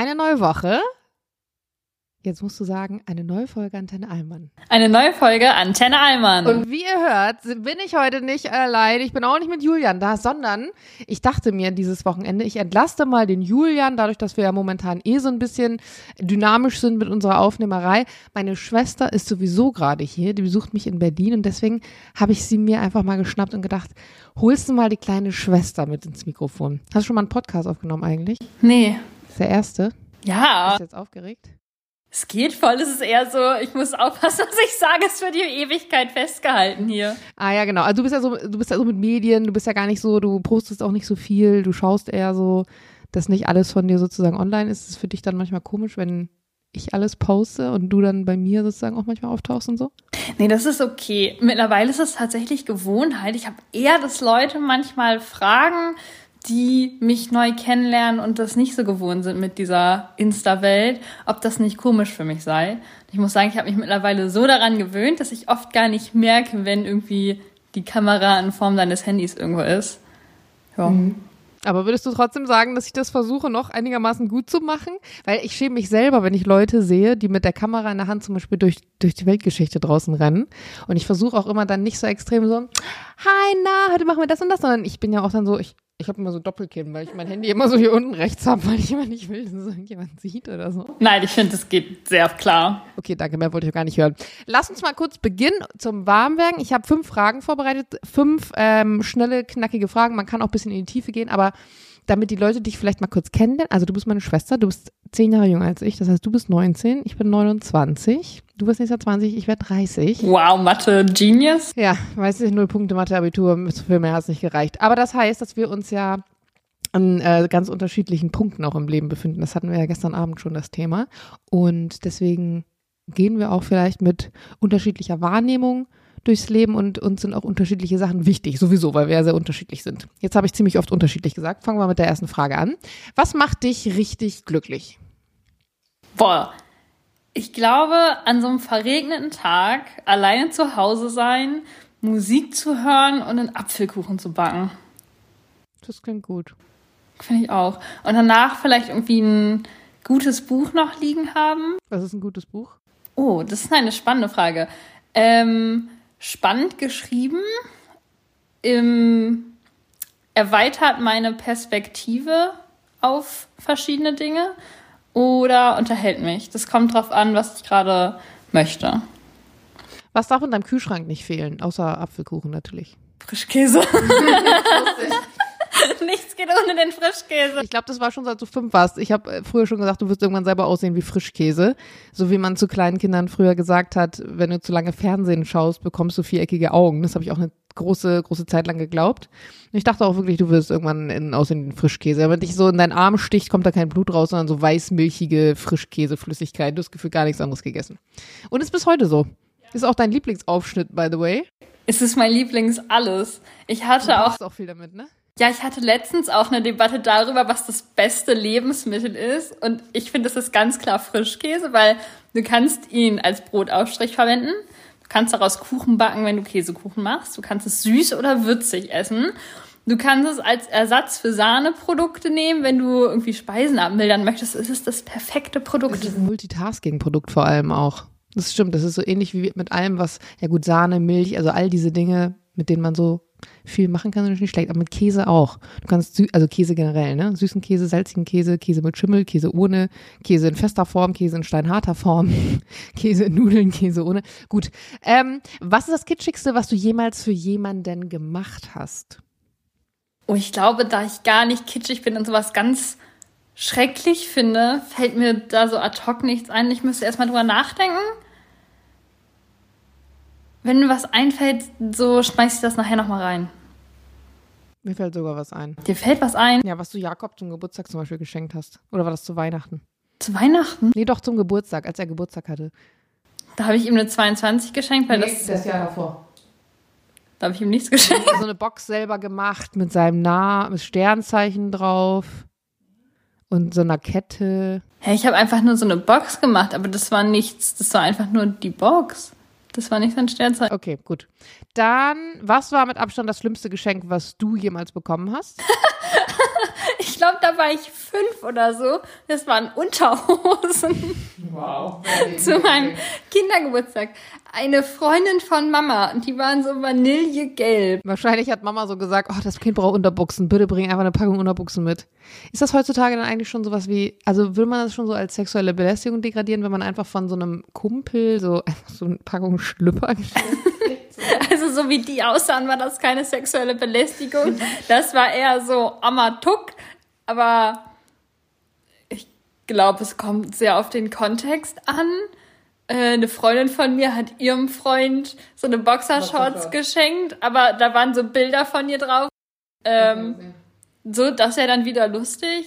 Eine neue Woche. Jetzt musst du sagen, eine neue Folge Antenne Allmann. Eine neue Folge Antenne Allmann. Und wie ihr hört, bin ich heute nicht allein. Ich bin auch nicht mit Julian da, sondern ich dachte mir dieses Wochenende, ich entlaste mal den Julian, dadurch, dass wir ja momentan eh so ein bisschen dynamisch sind mit unserer Aufnehmerei. Meine Schwester ist sowieso gerade hier, die besucht mich in Berlin und deswegen habe ich sie mir einfach mal geschnappt und gedacht, holst du mal die kleine Schwester mit ins Mikrofon. Hast du schon mal einen Podcast aufgenommen eigentlich? nee. Ist der erste. Ja, Bist du jetzt aufgeregt? es geht voll. Es ist eher so, ich muss aufpassen, was ich sage. Es wird die Ewigkeit festgehalten hier. Ah ja, genau. Also du bist ja so, du bist ja so mit Medien, du bist ja gar nicht so, du postest auch nicht so viel, du schaust eher so, dass nicht alles von dir sozusagen online ist. Ist es für dich dann manchmal komisch, wenn ich alles poste und du dann bei mir sozusagen auch manchmal auftauchst und so? Nee, das ist okay. Mittlerweile ist es tatsächlich Gewohnheit. Ich habe eher, dass Leute manchmal fragen, die mich neu kennenlernen und das nicht so gewohnt sind mit dieser Insta-Welt, ob das nicht komisch für mich sei. Ich muss sagen, ich habe mich mittlerweile so daran gewöhnt, dass ich oft gar nicht merke, wenn irgendwie die Kamera in Form deines Handys irgendwo ist. Ja. Aber würdest du trotzdem sagen, dass ich das versuche, noch einigermaßen gut zu machen? Weil ich schäme mich selber, wenn ich Leute sehe, die mit der Kamera in der Hand zum Beispiel durch, durch die Weltgeschichte draußen rennen. Und ich versuche auch immer dann nicht so extrem so, hi, na, heute machen wir das und das, sondern ich bin ja auch dann so, ich, ich habe immer so Doppelkinn, weil ich mein Handy immer so hier unten rechts habe, weil ich immer nicht will, dass es irgendjemand sieht oder so. Nein, ich finde, es geht sehr klar. Okay, danke, mehr wollte ich auch gar nicht hören. Lass uns mal kurz beginnen zum Warmwerden. Ich habe fünf Fragen vorbereitet, fünf ähm, schnelle, knackige Fragen. Man kann auch ein bisschen in die Tiefe gehen, aber damit die Leute dich vielleicht mal kurz kennenlernen. Also du bist meine Schwester, du bist zehn Jahre jünger als ich, das heißt, du bist 19, ich bin 29, du wirst nächstes Jahr 20, ich werde 30. Wow, Mathe Genius. Ja, weiß ich, null Punkte Mathe-Abitur, für mehr hat es nicht gereicht. Aber das heißt, dass wir uns ja an äh, ganz unterschiedlichen Punkten auch im Leben befinden. Das hatten wir ja gestern Abend schon das Thema. Und deswegen gehen wir auch vielleicht mit unterschiedlicher Wahrnehmung durchs Leben und uns sind auch unterschiedliche Sachen wichtig, sowieso, weil wir ja sehr unterschiedlich sind. Jetzt habe ich ziemlich oft unterschiedlich gesagt. Fangen wir mit der ersten Frage an. Was macht dich richtig glücklich? Boah, ich glaube, an so einem verregneten Tag alleine zu Hause sein, Musik zu hören und einen Apfelkuchen zu backen. Das klingt gut. Finde ich auch. Und danach vielleicht irgendwie ein gutes Buch noch liegen haben. Was ist ein gutes Buch? Oh, das ist eine spannende Frage. Ähm, spannend geschrieben, im, erweitert meine Perspektive auf verschiedene Dinge oder unterhält mich. Das kommt drauf an, was ich gerade möchte. Was darf in deinem Kühlschrank nicht fehlen, außer Apfelkuchen natürlich? Frischkäse. Ohne den Frischkäse. Ich glaube, das war schon seit du fünf warst. Ich habe früher schon gesagt, du wirst irgendwann selber aussehen wie Frischkäse. So wie man zu kleinen Kindern früher gesagt hat, wenn du zu lange Fernsehen schaust, bekommst du viereckige Augen. Das habe ich auch eine große, große Zeit lang geglaubt. Und ich dachte auch wirklich, du wirst irgendwann in, aussehen wie Frischkäse. Aber wenn dich so in deinen Arm sticht, kommt da kein Blut raus, sondern so weißmilchige Frischkäseflüssigkeit. Du hast das Gefühl, gar nichts anderes gegessen. Und ist bis heute so. Ist auch dein Lieblingsaufschnitt, by the way. Es ist mein Lieblings-Alles. Ich hatte Du auch machst auch viel damit, ne? Ja, ich hatte letztens auch eine Debatte darüber, was das beste Lebensmittel ist. Und ich finde, das ist ganz klar Frischkäse, weil du kannst ihn als Brotaufstrich verwenden. Du kannst daraus Kuchen backen, wenn du Käsekuchen machst. Du kannst es süß oder würzig essen. Du kannst es als Ersatz für Sahneprodukte nehmen, wenn du irgendwie Speisen abmildern möchtest. Es ist das perfekte Es Produkt. ist ein Multitasking-Produkt vor allem auch. Das stimmt, das ist so ähnlich wie mit allem, was, ja gut, Sahne, Milch, also all diese Dinge, mit denen man so viel machen kann, ist nicht schlecht. Aber mit Käse auch. Du kannst, sü also Käse generell, ne? Süßen Käse, salzigen Käse, Käse mit Schimmel, Käse ohne, Käse in fester Form, Käse in steinharter Form, Käse in Nudeln, Käse ohne. Gut. Ähm, was ist das Kitschigste, was du jemals für jemanden gemacht hast? Oh, ich glaube, da ich gar nicht kitschig bin und sowas ganz schrecklich finde, fällt mir da so ad hoc nichts ein. Ich müsste erstmal drüber nachdenken. Wenn mir was einfällt, so schmeiß ich das nachher nochmal rein. Mir fällt sogar was ein. Dir fällt was ein? Ja, was du Jakob zum Geburtstag zum Beispiel geschenkt hast. Oder war das zu Weihnachten? Zu Weihnachten? Nee, doch zum Geburtstag, als er Geburtstag hatte. Da habe ich ihm eine 22 geschenkt, weil das, das Jahr davor. da habe ich ihm nichts geschenkt. so eine Box selber gemacht mit seinem Namen, mit Sternzeichen drauf und so einer Kette. Hey, ich habe einfach nur so eine Box gemacht, aber das war nichts. Das war einfach nur die Box. Das war nicht sein Sternzeichen. Okay, gut. Dann, was war mit Abstand das schlimmste Geschenk, was du jemals bekommen hast? Ich glaube, da war ich fünf oder so. Das waren Unterhosen. Wow. Zu meinem Kindergeburtstag. Eine Freundin von Mama. Und die waren so vanillegelb. Wahrscheinlich hat Mama so gesagt, oh, das Kind braucht Unterbuchsen. Bitte bring einfach eine Packung Unterbuchsen mit. Ist das heutzutage dann eigentlich schon sowas wie, also will man das schon so als sexuelle Belästigung degradieren, wenn man einfach von so einem Kumpel so einfach so eine Packung Schlüpper Also so wie die aussahen, war das keine sexuelle Belästigung. Das war eher so Amatuk. Aber ich glaube, es kommt sehr auf den Kontext an. Äh, eine Freundin von mir hat ihrem Freund so eine Boxershorts geschenkt, aber da waren so Bilder von ihr drauf. Ähm, so, das wäre dann wieder lustig.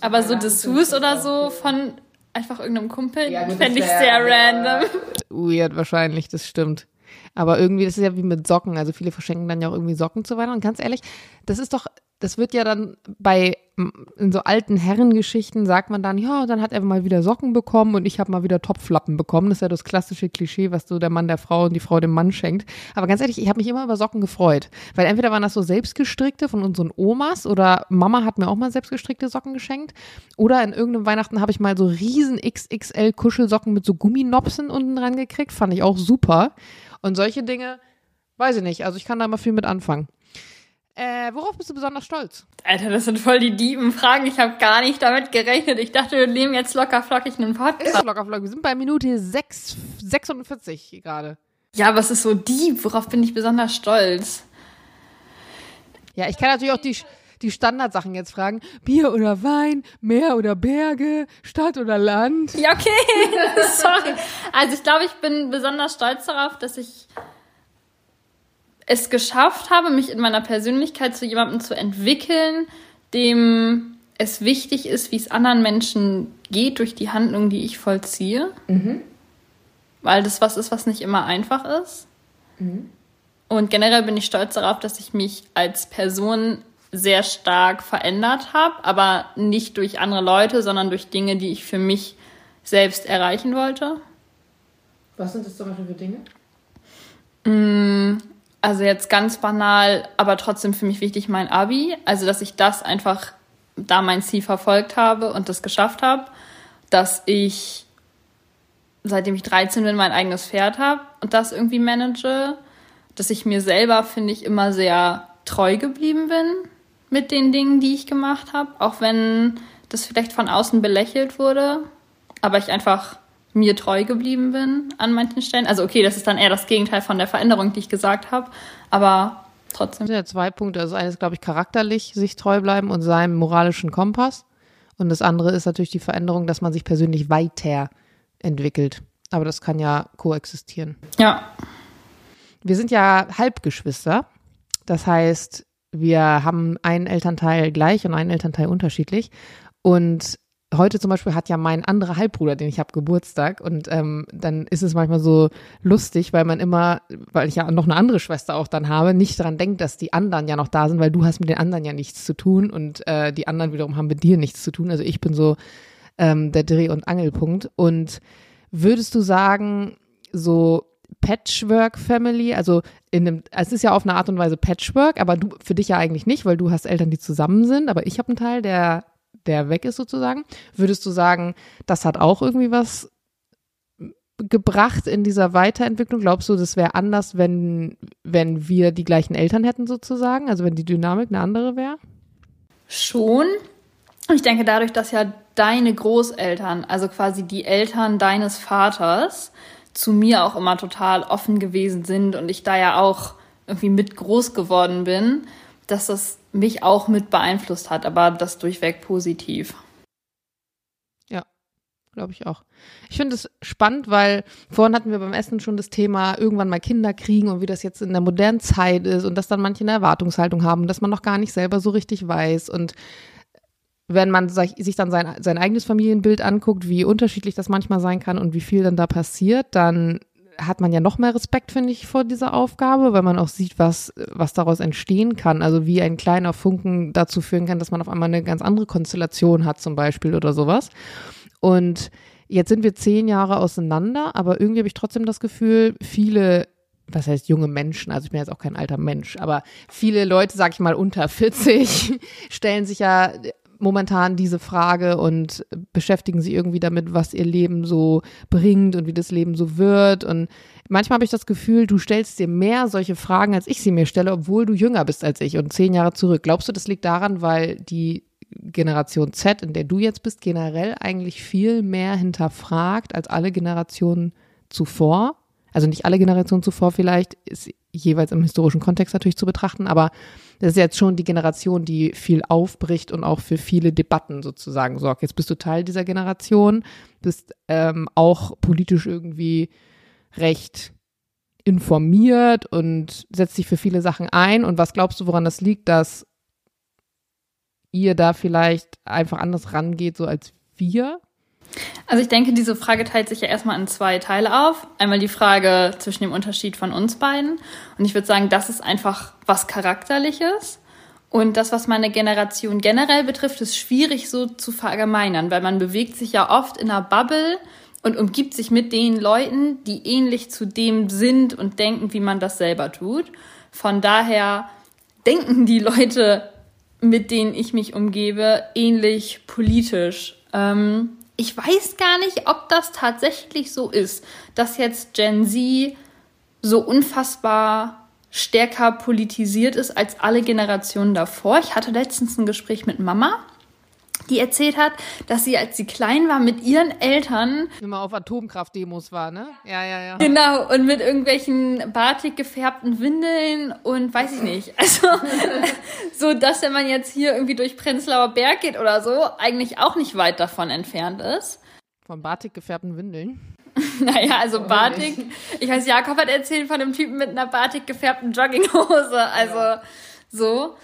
Aber so Dessous oder so von einfach irgendeinem Kumpel Ja, fände ich sehr random. Weird wahrscheinlich, das stimmt. Aber irgendwie, das ist ja wie mit Socken. Also viele verschenken dann ja auch irgendwie Socken zu Weihnachten. Und ganz ehrlich, das ist doch, das wird ja dann bei in so alten Herrengeschichten sagt man dann, ja, dann hat er mal wieder Socken bekommen und ich habe mal wieder Topflappen bekommen. Das ist ja das klassische Klischee, was so der Mann der Frau und die Frau dem Mann schenkt. Aber ganz ehrlich, ich habe mich immer über Socken gefreut. Weil entweder waren das so selbstgestrickte von unseren Omas oder Mama hat mir auch mal selbstgestrickte Socken geschenkt. Oder in irgendeinem Weihnachten habe ich mal so riesen XXL Kuschelsocken mit so Gumminopsen unten dran gekriegt. Fand ich auch super. Und solche Dinge, weiß ich nicht. Also ich kann da mal viel mit anfangen. Äh, worauf bist du besonders stolz? Alter, das sind voll die dieben Fragen. Ich habe gar nicht damit gerechnet. Ich dachte, wir nehmen jetzt locker flockig einen Podcast. Ist locker flockig. Wir sind bei Minute 6, 46 gerade. Ja, was ist so die? Worauf bin ich besonders stolz? Ja, ich kann natürlich auch die, die Standardsachen jetzt fragen. Bier oder Wein, Meer oder Berge, Stadt oder Land. Ja, okay. Sorry. Also ich glaube, ich bin besonders stolz darauf, dass ich es geschafft habe, mich in meiner Persönlichkeit zu jemandem zu entwickeln, dem es wichtig ist, wie es anderen Menschen geht durch die Handlung, die ich vollziehe. Weil das was ist, was nicht immer einfach ist. Und generell bin ich stolz darauf, dass ich mich als Person sehr stark verändert habe, aber nicht durch andere Leute, sondern durch Dinge, die ich für mich selbst erreichen wollte. Was sind das zum Beispiel für Dinge? Also jetzt ganz banal, aber trotzdem für mich wichtig mein Abi. Also dass ich das einfach da mein Ziel verfolgt habe und das geschafft habe, dass ich seitdem ich 13 bin mein eigenes Pferd habe und das irgendwie manage, dass ich mir selber finde ich immer sehr treu geblieben bin mit den Dingen, die ich gemacht habe, auch wenn das vielleicht von außen belächelt wurde, aber ich einfach mir treu geblieben bin an manchen Stellen. Also okay, das ist dann eher das Gegenteil von der Veränderung, die ich gesagt habe, aber trotzdem. Das sind ja zwei Punkte. Also eines, glaube ich, charakterlich sich treu bleiben und seinem moralischen Kompass. Und das andere ist natürlich die Veränderung, dass man sich persönlich weiterentwickelt. Aber das kann ja koexistieren. Ja, Wir sind ja Halbgeschwister. Das heißt, wir haben einen Elternteil gleich und einen Elternteil unterschiedlich. Und heute zum Beispiel hat ja mein anderer Halbbruder, den ich habe, Geburtstag. Und ähm, dann ist es manchmal so lustig, weil man immer, weil ich ja noch eine andere Schwester auch dann habe, nicht daran denkt, dass die anderen ja noch da sind, weil du hast mit den anderen ja nichts zu tun und äh, die anderen wiederum haben mit dir nichts zu tun. Also ich bin so ähm, der Dreh- und Angelpunkt. Und würdest du sagen, so Patchwork-Family, also in einem, es ist ja auf eine Art und Weise Patchwork, aber du für dich ja eigentlich nicht, weil du hast Eltern, die zusammen sind, aber ich habe einen Teil, der, der weg ist sozusagen. Würdest du sagen, das hat auch irgendwie was gebracht in dieser Weiterentwicklung? Glaubst du, das wäre anders, wenn, wenn wir die gleichen Eltern hätten sozusagen? Also wenn die Dynamik eine andere wäre? schon. Ich denke, dadurch, dass ja deine Großeltern, also quasi die Eltern deines Vaters, zu mir auch immer total offen gewesen sind und ich da ja auch irgendwie mit groß geworden bin, dass das mich auch mit beeinflusst hat, aber das durchweg positiv. Glaube ich auch. Ich finde es spannend, weil vorhin hatten wir beim Essen schon das Thema, irgendwann mal Kinder kriegen und wie das jetzt in der modernen Zeit ist und dass dann manche eine Erwartungshaltung haben, dass man noch gar nicht selber so richtig weiß. Und wenn man sich dann sein, sein eigenes Familienbild anguckt, wie unterschiedlich das manchmal sein kann und wie viel dann da passiert, dann hat man ja noch mehr Respekt, finde ich, vor dieser Aufgabe, weil man auch sieht, was, was daraus entstehen kann. Also wie ein kleiner Funken dazu führen kann, dass man auf einmal eine ganz andere Konstellation hat, zum Beispiel oder sowas. Und jetzt sind wir zehn Jahre auseinander, aber irgendwie habe ich trotzdem das Gefühl, viele was heißt junge Menschen, also ich bin jetzt auch kein alter Mensch, aber viele Leute, sag ich mal, unter 40 stellen sich ja momentan diese Frage und beschäftigen sich irgendwie damit, was ihr Leben so bringt und wie das Leben so wird. Und manchmal habe ich das Gefühl, du stellst dir mehr solche Fragen, als ich sie mir stelle, obwohl du jünger bist als ich und zehn Jahre zurück. Glaubst du, das liegt daran, weil die Generation Z, in der du jetzt bist, generell eigentlich viel mehr hinterfragt als alle Generationen zuvor? also nicht alle Generationen zuvor vielleicht, ist jeweils im historischen Kontext natürlich zu betrachten, aber das ist jetzt schon die Generation, die viel aufbricht und auch für viele Debatten sozusagen sorgt. Jetzt bist du Teil dieser Generation, bist ähm, auch politisch irgendwie recht informiert und setzt sich für viele Sachen ein. Und was glaubst du, woran das liegt, dass ihr da vielleicht einfach anders rangeht, so als wir? Also ich denke, diese Frage teilt sich ja erstmal in zwei Teile auf. Einmal die Frage zwischen dem Unterschied von uns beiden. Und ich würde sagen, das ist einfach was Charakterliches. Und das, was meine Generation generell betrifft, ist schwierig so zu verallgemeinern, weil man bewegt sich ja oft in einer Bubble und umgibt sich mit den Leuten, die ähnlich zu dem sind und denken, wie man das selber tut. Von daher denken die Leute, mit denen ich mich umgebe, ähnlich politisch. Ähm, ich weiß gar nicht, ob das tatsächlich so ist, dass jetzt Gen Z so unfassbar stärker politisiert ist als alle Generationen davor. Ich hatte letztens ein Gespräch mit Mama die erzählt hat, dass sie, als sie klein war, mit ihren Eltern immer auf Atomkraftdemos war, ne? Ja, ja, ja. Genau, und mit irgendwelchen batik gefärbten Windeln und weiß ich nicht. Also, so dass wenn man jetzt hier irgendwie durch Prenzlauer Berg geht oder so, eigentlich auch nicht weit davon entfernt ist. Von batik gefärbten Windeln? naja, also oh, Batik. Ich weiß, Jakob hat erzählt von einem Typen mit einer batik gefärbten Jogginghose. Also, so.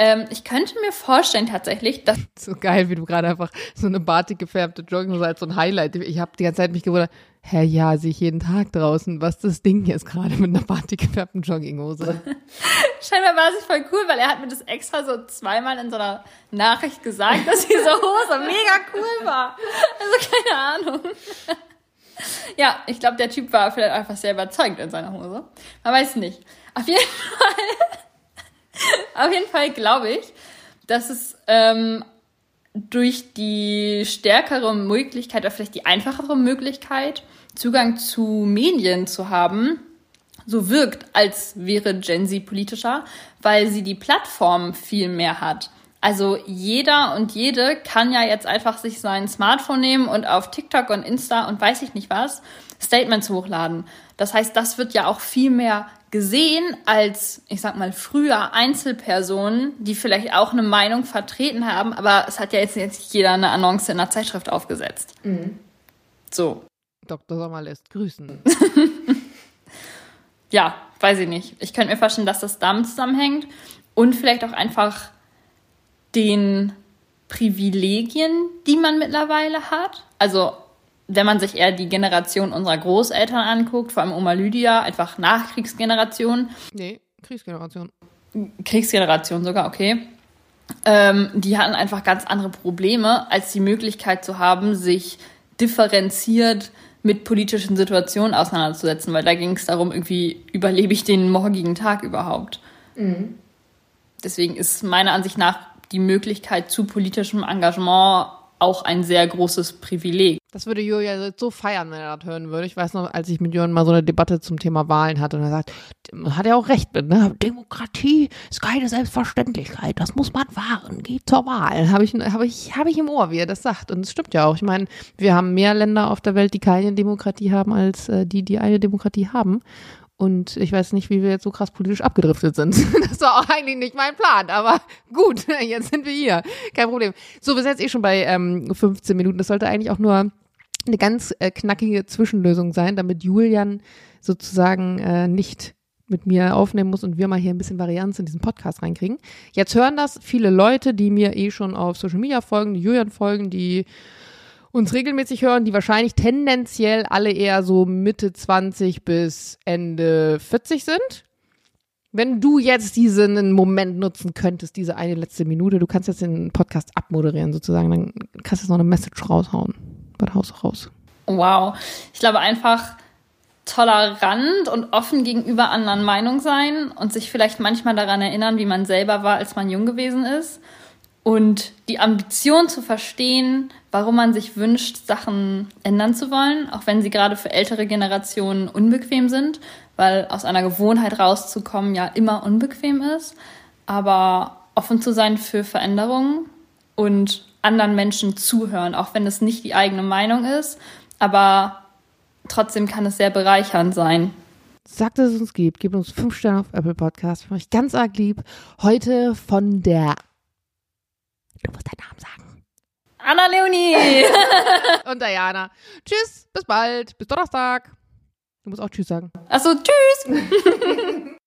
Ähm, ich könnte mir vorstellen tatsächlich, dass. So geil, wie du gerade einfach so eine batik gefärbte Jogginghose als so ein Highlight. Ich habe die ganze Zeit mich gewundert, Herr, ja, sehe ich jeden Tag draußen. Was das Ding jetzt gerade mit einer batik gefärbten Jogginghose? Scheinbar war es voll cool, weil er hat mir das extra so zweimal in so einer Nachricht gesagt, dass diese Hose mega cool war. Also keine Ahnung. ja, ich glaube, der Typ war vielleicht einfach sehr überzeugt in seiner Hose. Man weiß nicht. Auf jeden Fall Auf jeden Fall glaube ich, dass es ähm, durch die stärkere Möglichkeit oder vielleicht die einfachere Möglichkeit, Zugang zu Medien zu haben, so wirkt, als wäre Gen Z politischer, weil sie die Plattform viel mehr hat. Also jeder und jede kann ja jetzt einfach sich sein Smartphone nehmen und auf TikTok und Insta und weiß ich nicht was Statements hochladen. Das heißt, das wird ja auch viel mehr gesehen als, ich sag mal, früher Einzelpersonen, die vielleicht auch eine Meinung vertreten haben, aber es hat ja jetzt nicht jeder eine Annonce in einer Zeitschrift aufgesetzt. Mhm. So. Dr. Sommer lässt grüßen. ja, weiß ich nicht. Ich könnte mir vorstellen, dass das damit zusammenhängt und vielleicht auch einfach den Privilegien, die man mittlerweile hat. Also wenn man sich eher die Generation unserer Großeltern anguckt, vor allem Oma Lydia, einfach Nachkriegsgeneration. Nee, Kriegsgeneration. Kriegsgeneration sogar, okay. Ähm, die hatten einfach ganz andere Probleme, als die Möglichkeit zu haben, sich differenziert mit politischen Situationen auseinanderzusetzen, weil da ging es darum, irgendwie überlebe ich den morgigen Tag überhaupt. Mhm. Deswegen ist meiner Ansicht nach die Möglichkeit zu politischem Engagement auch ein sehr großes Privileg. Das würde Julia so feiern, wenn er das hören würde. Ich weiß noch, als ich mit Jürgen mal so eine Debatte zum Thema Wahlen hatte und er sagt, hat er auch recht mit, ne? Demokratie ist keine Selbstverständlichkeit, das muss man wahren, geht zur Wahl. Habe ich, hab ich, hab ich im Ohr, wie er das sagt. Und es stimmt ja auch. Ich meine, wir haben mehr Länder auf der Welt, die keine Demokratie haben, als äh, die, die eine Demokratie haben. Und ich weiß nicht, wie wir jetzt so krass politisch abgedriftet sind. Das war auch eigentlich nicht mein Plan, aber gut, jetzt sind wir hier. Kein Problem. So, wir sind jetzt eh schon bei ähm, 15 Minuten. Das sollte eigentlich auch nur eine ganz äh, knackige Zwischenlösung sein, damit Julian sozusagen äh, nicht mit mir aufnehmen muss und wir mal hier ein bisschen Varianz in diesen Podcast reinkriegen. Jetzt hören das viele Leute, die mir eh schon auf Social Media folgen, die Julian folgen, die uns regelmäßig hören, die wahrscheinlich tendenziell alle eher so Mitte 20 bis Ende 40 sind. Wenn du jetzt diesen Moment nutzen könntest, diese eine letzte Minute, du kannst jetzt den Podcast abmoderieren sozusagen, dann kannst du jetzt noch eine Message raushauen. Haust du raus? Wow. Ich glaube einfach, tolerant und offen gegenüber anderen Meinungen sein und sich vielleicht manchmal daran erinnern, wie man selber war, als man jung gewesen ist. Und die Ambition zu verstehen, warum man sich wünscht, Sachen ändern zu wollen, auch wenn sie gerade für ältere Generationen unbequem sind, weil aus einer Gewohnheit rauszukommen ja immer unbequem ist. Aber offen zu sein für Veränderungen und anderen Menschen zuhören, auch wenn es nicht die eigene Meinung ist. Aber trotzdem kann es sehr bereichernd sein. Sagt, dass es uns gibt. Gebt uns fünf Sterne auf Apple Podcast. Ich ganz arg lieb. Heute von der. Du musst deinen Namen sagen. Anna Leonie! Und Diana. Tschüss, bis bald, bis Donnerstag. Du musst auch Tschüss sagen. Achso, tschüss!